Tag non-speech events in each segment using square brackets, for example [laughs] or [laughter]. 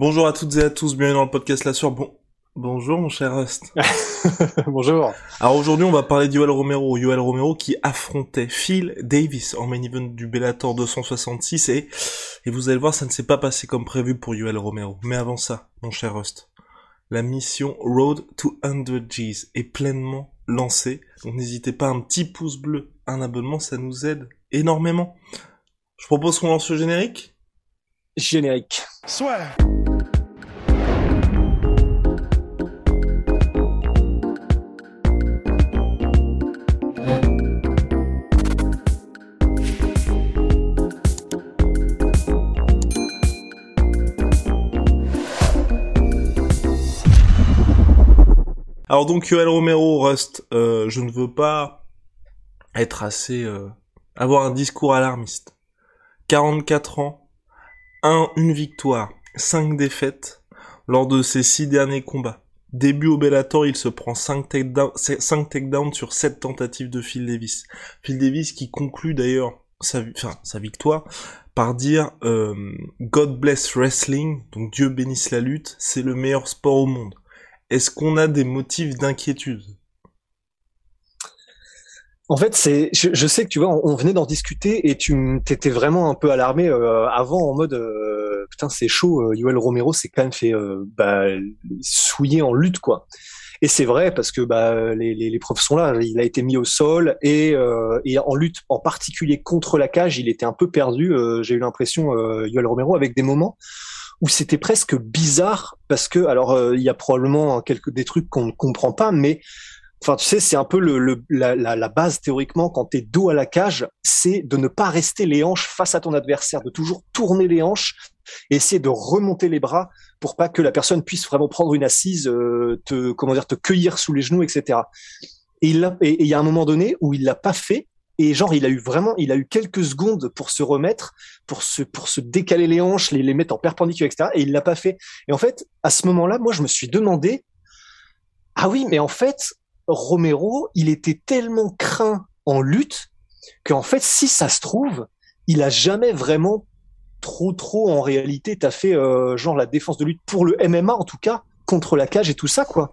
Bonjour à toutes et à tous, bienvenue dans le podcast La Sueur. Bon, bonjour mon cher Rust. [laughs] Bonjour. Alors aujourd'hui on va parler de Yoel Romero. Yoel Romero qui affrontait Phil Davis en main event du Bellator 266 et, et vous allez voir ça ne s'est pas passé comme prévu pour Yoel Romero. Mais avant ça, mon cher Rust, la mission Road to 100 G's est pleinement lancée. Donc n'hésitez pas un petit pouce bleu, un abonnement, ça nous aide énormément. Je propose qu'on lance le générique. Générique. Soit. Alors donc Yoel Romero, Rust, euh, je ne veux pas être assez... euh, avoir un discours alarmiste. 44 ans, un, une victoire, 5 défaites lors de ses 6 derniers combats. Début au Bellator, il se prend 5 takedowns, 5 takedowns sur 7 tentatives de Phil Davis. Phil Davis qui conclut d'ailleurs sa victoire par dire euh, God bless wrestling, donc Dieu bénisse la lutte, c'est le meilleur sport au monde. Est-ce qu'on a des motifs d'inquiétude? En fait, je, sais que tu vois, on, venait d'en discuter et tu t'étais vraiment un peu alarmé euh, avant en mode euh, putain c'est chaud. euh, Romero s'est quand même fait bah, souiller en lutte quoi. Et c'est vrai parce que bah, les, les, preuves sont là. Il a été mis au sol et, en lutte, en particulier contre la cage, il était un peu perdu. J'ai eu l'impression, Yoel Romero, avec des moments où c'était presque bizarre parce que alors euh, il y a probablement quelques des trucs qu'on ne comprend pas, mais Enfin, tu sais, c'est un peu le, le- la, la, base théoriquement quand t'es dos à la cage, c'est de ne pas rester les hanches face à ton adversaire, de toujours tourner les hanches essayer de remonter les bras pour pas que la personne puisse vraiment prendre une assise, euh, te comment dire, te cueillir sous les genoux, etc. Et il et il y a un moment donné où il l'a pas fait et genre il a eu vraiment, il a eu quelques secondes pour se remettre, pour se pour se décaler les hanches, les, les mettre en perpendiculaire, etc. Et il l'a pas fait. Et en fait, à ce moment-là, moi, je me suis demandé, ah oui, mais en fait, Romero, il était tellement craint en lutte qu'en fait, si ça se trouve, il a jamais vraiment trop, trop en réalité t'as fait euh, genre la défense de lutte pour le MMA en tout cas contre la cage et tout ça quoi.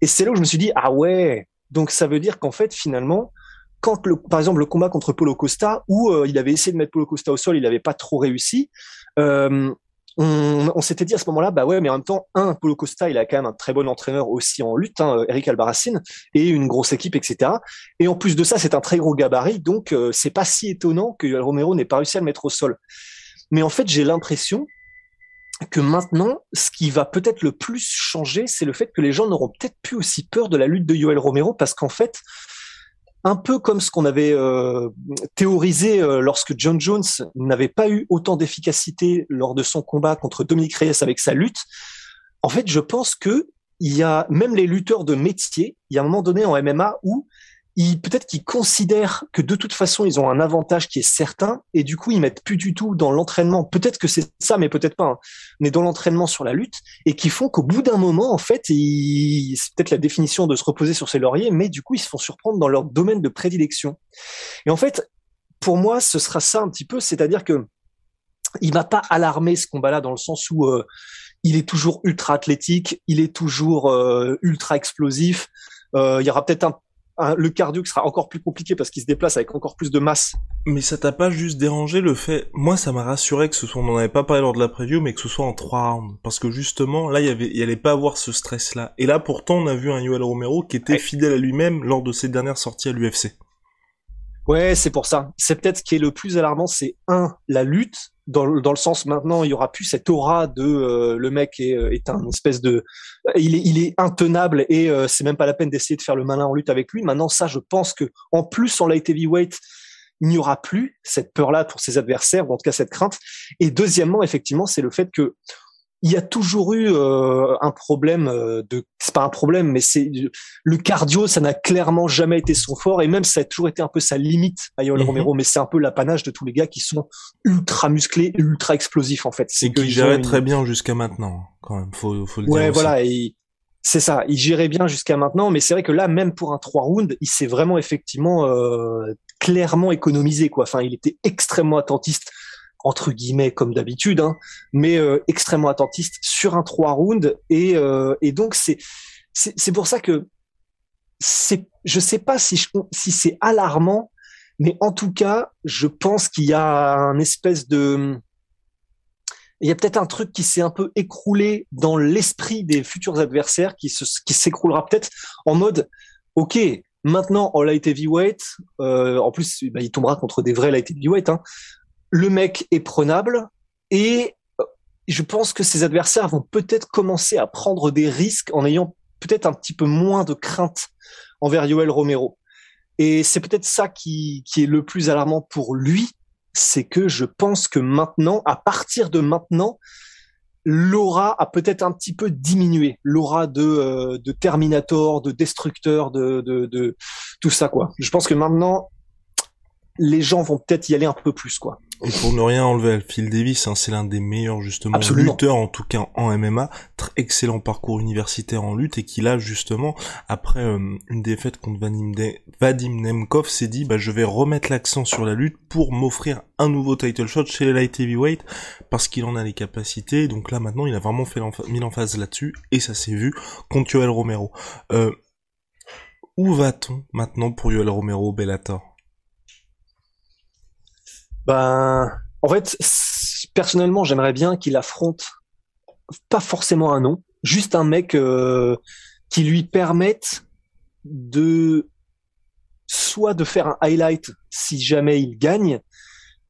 Et c'est là où je me suis dit ah ouais, donc ça veut dire qu'en fait finalement quand le, par exemple le combat contre Polo Costa où euh, il avait essayé de mettre Polo Costa au sol, il n'avait pas trop réussi. Euh, on, s'était dit à ce moment-là, bah ouais, mais en même temps, un, Polo Costa, il a quand même un très bon entraîneur aussi en lutte, hein, Eric Albarracine, et une grosse équipe, etc. Et en plus de ça, c'est un très gros gabarit, donc euh, c'est pas si étonnant que Romero n'ait pas réussi à le mettre au sol. Mais en fait, j'ai l'impression que maintenant, ce qui va peut-être le plus changer, c'est le fait que les gens n'auront peut-être plus aussi peur de la lutte de Yoel Romero, parce qu'en fait, un peu comme ce qu'on avait euh, théorisé euh, lorsque John Jones n'avait pas eu autant d'efficacité lors de son combat contre Dominique Reyes avec sa lutte. En fait, je pense que il y a même les lutteurs de métier, il y a un moment donné en MMA où peut-être qu'ils considèrent que de toute façon ils ont un avantage qui est certain et du coup ils mettent plus du tout dans l'entraînement. Peut-être que c'est ça, mais peut-être pas. Hein, mais dans l'entraînement sur la lutte et qui font qu'au bout d'un moment en fait, c'est peut-être la définition de se reposer sur ses lauriers, mais du coup ils se font surprendre dans leur domaine de prédilection. Et en fait, pour moi, ce sera ça un petit peu, c'est-à-dire que il m'a pas alarmé ce combat-là dans le sens où euh, il est toujours ultra athlétique, il est toujours euh, ultra explosif. Euh, il y aura peut-être un, le cardio qui sera encore plus compliqué parce qu'il se déplace avec encore plus de masse. Mais ça t'a pas juste dérangé le fait, moi ça m'a rassuré que ce soit, on en avait pas parlé lors de la preview, mais que ce soit en trois rounds. Parce que justement, là, il y avait, il allait pas avoir ce stress-là. Et là, pourtant, on a vu un Yoel Romero qui était Ouais. fidèle à lui-même lors de ses dernières sorties à l'UFC. Ouais, c'est pour ça. C'est peut-être ce qui est le plus alarmant, c'est un la lutte dans le, dans le sens maintenant il y aura plus cette aura de euh, le mec est, euh, est un espèce de il est intenable et euh, c'est même pas la peine d'essayer de faire le malin en lutte avec lui. Maintenant ça je pense que en plus en light heavyweight il n'y aura plus cette peur-là pour ses adversaires, ou en tout cas cette crainte. Et deuxièmement, effectivement, c'est le fait que il y a toujours eu euh, un problème euh, de c'est pas un problème mais c'est le cardio ça n'a clairement jamais été son fort et même ça a toujours été un peu sa limite à Yoel mhm. Romero mais c'est un peu l'apanage de tous les gars qui sont ultra musclés ultra explosifs en fait. C'est qui gérait très bien jusqu'à maintenant quand même faut faut le ouais, dire voilà et c'est ça il gérait bien jusqu'à maintenant mais c'est vrai que là même pour un 3 rounds il s'est vraiment effectivement euh, clairement économisé quoi. Enfin il était extrêmement attentiste entre guillemets comme d'habitude, hein, mais euh, extrêmement attentiste sur un trois rounds. Et, euh, et donc c'est c'est pour ça que c'est je sais pas si je, si c'est alarmant, mais en tout cas je pense qu'il y a un espèce de il y a peut-être un truc qui s'est un peu écroulé dans l'esprit des futurs adversaires qui se, qui s'écroulera peut-être en mode ok maintenant en light heavyweight euh, en plus bah, il tombera contre des vrais light heavyweight hein, le mec est prenable et euh, je pense que ses adversaires vont peut-être commencer à prendre des risques en ayant peut-être un petit peu moins de crainte envers Yoel Romero. Et c'est peut-être ça qui, qui est le plus alarmant pour lui, c'est que je pense que maintenant, à partir de maintenant, l'aura a peut-être un petit peu diminué, l'aura de, euh, de Terminator, de Destructeur, de, de, de tout ça quoi. Je pense que maintenant, les gens vont peut-être y aller un peu plus quoi. Et pour ne rien enlever à Phil Davis, hein, c'est l'un des meilleurs justement lutteurs en tout cas en MMA, très excellent parcours universitaire en lutte et qui là justement après euh, une défaite contre Vadim, Vadim Nemkov s'est dit bah je vais remettre l'accent sur la lutte pour m'offrir un nouveau title shot chez les light heavyweight parce qu'il en a les capacités. Donc là maintenant il a vraiment fait mis l'emphase là-dessus et ça s'est vu contre Yoel Romero. Euh, où va-t-on maintenant pour Yoel Romero Bellator? Ben, en fait, personnellement, j'aimerais bien qu'il affronte pas forcément un nom, juste un mec euh, qui lui permette de soit de faire un highlight si jamais il gagne,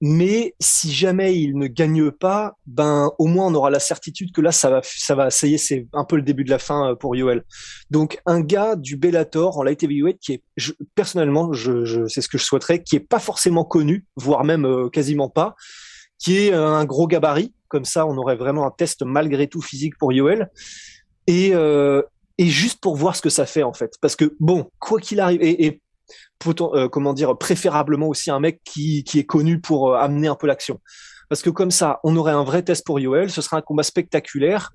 mais si jamais il ne gagne pas, ben au moins on aura la certitude que là ça va, ça va, ça y est, c'est un peu le début de la fin euh, pour Yoel. Donc un gars du Bellator en light heavyweight qui est, personnellement, je, je c'est ce que je souhaiterais, qui est pas forcément connu, voire même euh, quasiment pas, qui est un gros gabarit. Comme ça, on aurait vraiment un test malgré tout physique pour Yoel. Et euh, et juste pour voir ce que ça fait en fait, parce que bon, quoi qu'il arrive, et, et euh, comment dire, préférablement aussi un mec qui, qui est connu pour euh, amener un peu l'action. Parce que comme ça, on aurait un vrai test pour Yoel, ce serait un combat spectaculaire.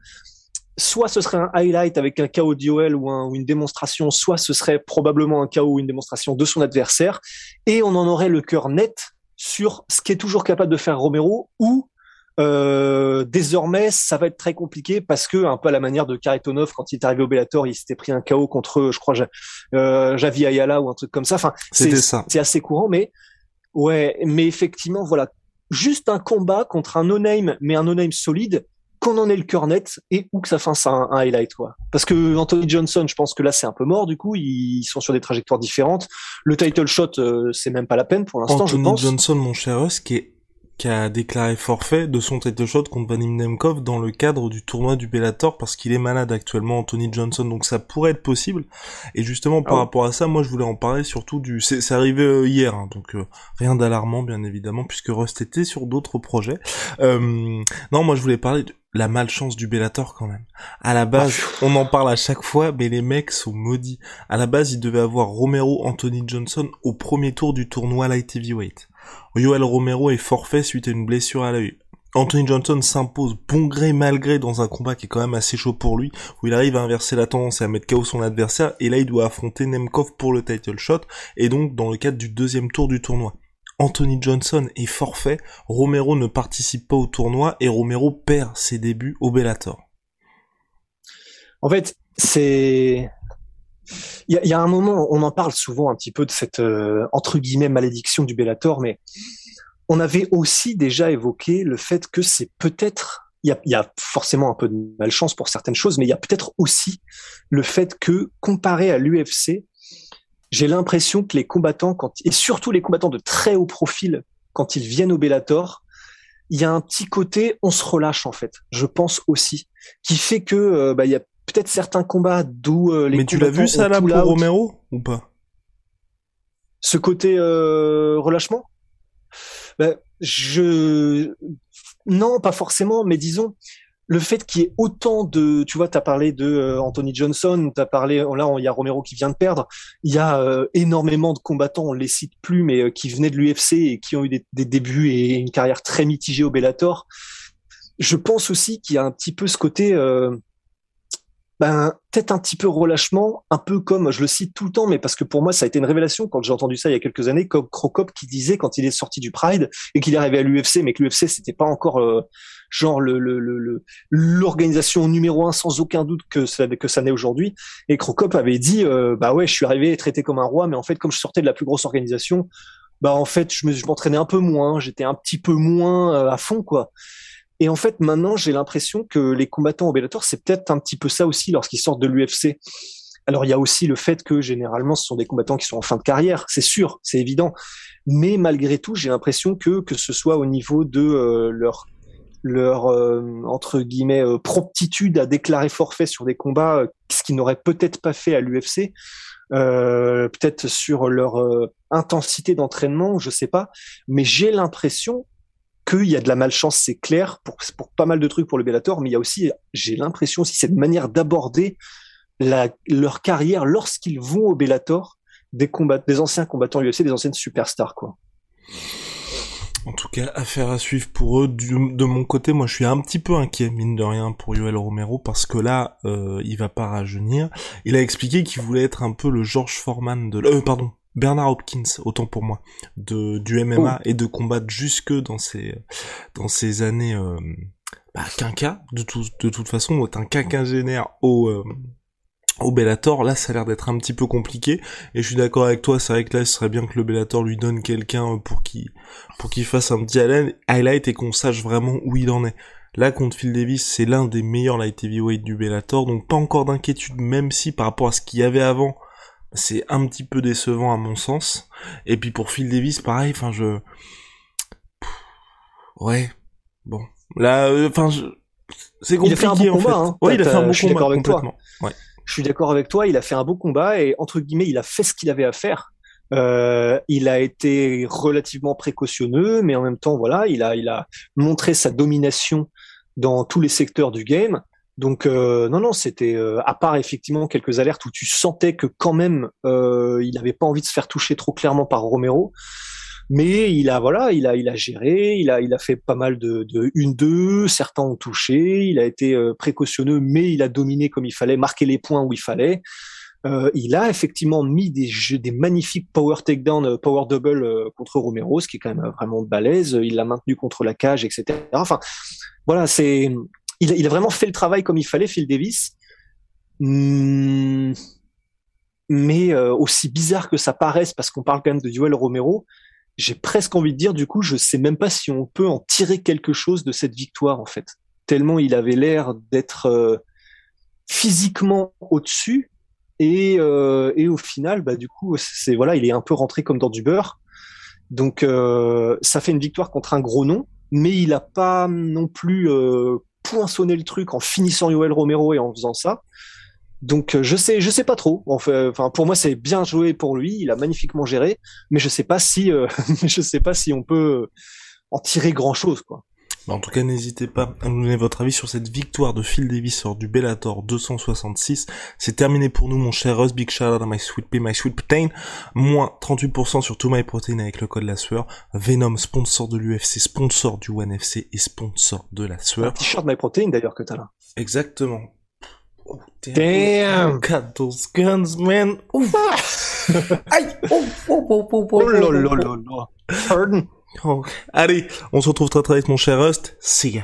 Soit ce serait un highlight avec un KO de Yoel ou, un, ou une démonstration, soit ce serait probablement un KO ou une démonstration de son adversaire. Et on en aurait le cœur net sur ce qui est toujours capable de faire Romero ou euh, désormais, ça va être très compliqué parce que, un peu à la manière de Karitonov, quand il est arrivé au Bellator, il s'était pris un KO contre, je crois, euh, Javi Ayala ou un truc comme ça. Enfin, c'est assez courant, mais ouais, mais effectivement, voilà, juste un combat contre un no-name, mais un no-name solide, qu'on en ait le cœur net et ou que ça fasse un, un, highlight quoi. Parce que Anthony Johnson, je pense que là c'est un peu mort du coup, ils sont sur des trajectoires différentes. Le title shot, euh, c'est même pas la peine pour l'instant, je pense. Johnson, mon cher ce qui est qui a déclaré forfait de son title shot contre Vadim Nemkov dans le cadre du tournoi du Bellator parce qu'il est malade actuellement Anthony Johnson. Donc ça pourrait être possible. Et justement par ah rapport à ça moi je voulais en parler surtout du c'est arrivé euh, hier hein, donc euh, rien d'alarmant bien évidemment puisque Rust était sur d'autres projets. Euh, non moi je voulais parler de la malchance du Bellator quand même. À la base, on en parle à chaque fois, mais les mecs sont maudits. À la base, il devait avoir Romero Anthony Johnson au premier tour du tournoi Light Heavyweight. Yoel Romero est forfait suite à une blessure à l'œil. Anthony Johnson s'impose bon gré mal gré dans un combat qui est quand même assez chaud pour lui, où il arrive à inverser la tendance et à mettre KO son adversaire, et là il doit affronter Nemkov pour le title shot, et donc dans le cadre du deuxième tour du tournoi. Anthony Johnson est forfait, Romero ne participe pas au tournoi, et Romero perd ses débuts au Bellator. En fait, c'est il y, a, un moment, on en parle souvent un petit peu de cette euh, entre guillemets malédiction du Bellator, mais on avait aussi déjà évoqué le fait que c'est peut-être il y, a, forcément un peu de malchance pour certaines choses, mais il y a peut-être aussi le fait que comparé à l'UFC, j'ai l'impression que les combattants, quand, et surtout les combattants de très haut profil, quand ils viennent au Bellator, il y a un petit côté, on se relâche en fait. Je pense aussi, qui fait que euh, bah, il y a peut-être certains combats d'où euh, les Mais tu l'as vu ça là pour Romero ou pas? Ce côté euh, relâchement? Ben, Je non, pas forcément, mais disons le fait qu'il y ait autant de, tu vois, tu as parlé de euh, Anthony Johnson, tu as parlé, là, il y a Romero qui vient de perdre, il y a euh, énormément de combattants, on les cite plus, mais euh, qui venaient de l'UFC et qui ont eu des, des, débuts et une carrière très mitigée au Bellator. Je pense aussi qu'il y a un petit peu ce côté, ben, peut-être un petit peu relâchement, un peu comme, je le cite tout le temps, mais parce que pour moi, ça a été une révélation quand j'ai entendu ça il y a quelques années, comme Crocop qui disait quand il est sorti du Pride et qu'il est arrivé à l'UFC, mais que l'UFC, c'était pas encore genre le, le, l'organisation numéro un sans aucun doute que ça, que ça n'est aujourd'hui. Et Crocop avait dit, euh, bah ouais, je suis arrivé traité comme un roi, mais en fait, comme je sortais de la plus grosse organisation, bah en fait, je m'entraînais un peu moins, j'étais un petit peu moins euh, à fond, quoi. Et en fait, maintenant, j'ai l'impression que les combattants au c'est peut-être un petit peu ça aussi lorsqu'ils sortent de l'UFC. Alors, il y a aussi le fait que généralement, ce sont des combattants qui sont en fin de carrière, c'est sûr, c'est évident. Mais malgré tout, j'ai l'impression que que ce soit au niveau de euh, leur leur euh, entre guillemets euh, promptitude à déclarer forfait sur des combats, ce qu'ils n'auraient peut-être pas fait à l'UFC, peut-être sur leur intensité d'entraînement, je sais pas. Mais j'ai l'impression qu'il y a de la malchance, c'est clair, pour, pour pas mal de trucs pour le Bellator, mais il y a aussi, j'ai l'impression aussi, cette manière d'aborder leur carrière lorsqu'ils vont au Bellator, des, combats, des anciens combattants UFC, des anciennes superstars, quoi. En tout cas, affaire à suivre pour eux. de mon côté, moi, je suis un petit peu inquiet, mine de rien, pour Yoel Romero, parce que là, euh, il va pas rajeunir. Il a expliqué qu'il voulait être un peu le George Foreman de... Euh, pardon, Bernard Hopkins, autant pour moi, de du MMA et de combattre jusque dans ces dans ces années euh, bah, quinca de tout, de toute façon, un quinquagénaire au euh, au Bellator, là ça a l'air d'être un petit peu compliqué et je suis d'accord avec toi, c'est vrai que là ce serait bien que le Bellator lui donne quelqu'un pour qu'il pour qu'il fasse un petit highlight et qu'on sache vraiment où il en est. Là contre Phil Davis, c'est l'un des meilleurs light heavyweight du Bellator, donc pas encore d'inquiétude même si par rapport à ce qu'il y avait avant, c'est un petit peu décevant à mon sens. Et puis pour Phil Davis, pareil, enfin je... Ouais, bon. Là, euh, enfin, je... c'est compliqué il a fait un bon combat, Hein. Ouais, il a fait un bon combat, avec toi. Ouais. Je suis d'accord avec toi, il a fait un beau combat et entre guillemets, il a fait ce qu'il avait à faire. Euh, il a été relativement précautionneux, mais en même temps, voilà, il a, il a montré sa domination dans tous les secteurs du game. Donc euh, non, non, c'était euh, à part effectivement quelques alertes où tu sentais que quand même euh, il n'avait pas envie de se faire toucher trop clairement par Romero, mais il a voilà, il a il a géré, il a il a fait pas mal de, de une deux, certains ont touché, il a été précautionneux, mais il a dominé comme il fallait, marqué les points où il fallait. il a effectivement mis des jeux, des magnifiques power takedown, power double contre Romero, ce qui est quand même vraiment balèze. Il l'a maintenu contre la cage, etc. Enfin, voilà, c'est il, a vraiment fait le travail comme il fallait, Phil Davis. Hmm. mais euh, aussi bizarre que ça paraisse, parce qu'on parle quand même de Duel Romero, j'ai presque envie de dire, du coup, je sais même pas si on peut en tirer quelque chose de cette victoire, en fait. Tellement il avait l'air d'être euh, physiquement au-dessus, et, euh, et au final, bah, du coup, c'est voilà, il est un peu rentré comme dans du beurre. Donc, ça fait une victoire contre un gros nom, mais il a pas non plus poinçonner le truc en finissant Yoel Romero et en faisant ça. Donc euh, je sais, je sais pas trop. Enfin, pour moi c'est bien joué pour lui, il a magnifiquement géré, mais je sais pas si, euh, [laughs] je sais pas si on peut en tirer grand chose quoi. Bah, en tout cas, n'hésitez pas à nous donner votre avis sur cette victoire de Phil Davis hors du Bellator 266. C'est terminé pour nous, mon cher Russ. Big shout out à My Sweet Pea, My Sweet Protein. Moins 38% sur tout My Protein avec le code la sueur. Venom, sponsor de l'UFC, sponsor du One FC et sponsor de la sueur. Un t-shirt My Protein d'ailleurs que t'as là. Exactement. Oh, damn. Got those guns, man. Ouf. [laughs] Aïe. Oh, oh, oh, oh, oh, oh, là là là là. Pardon. Oh. Allez, on se retrouve très très vite mon cher Rust. See ya.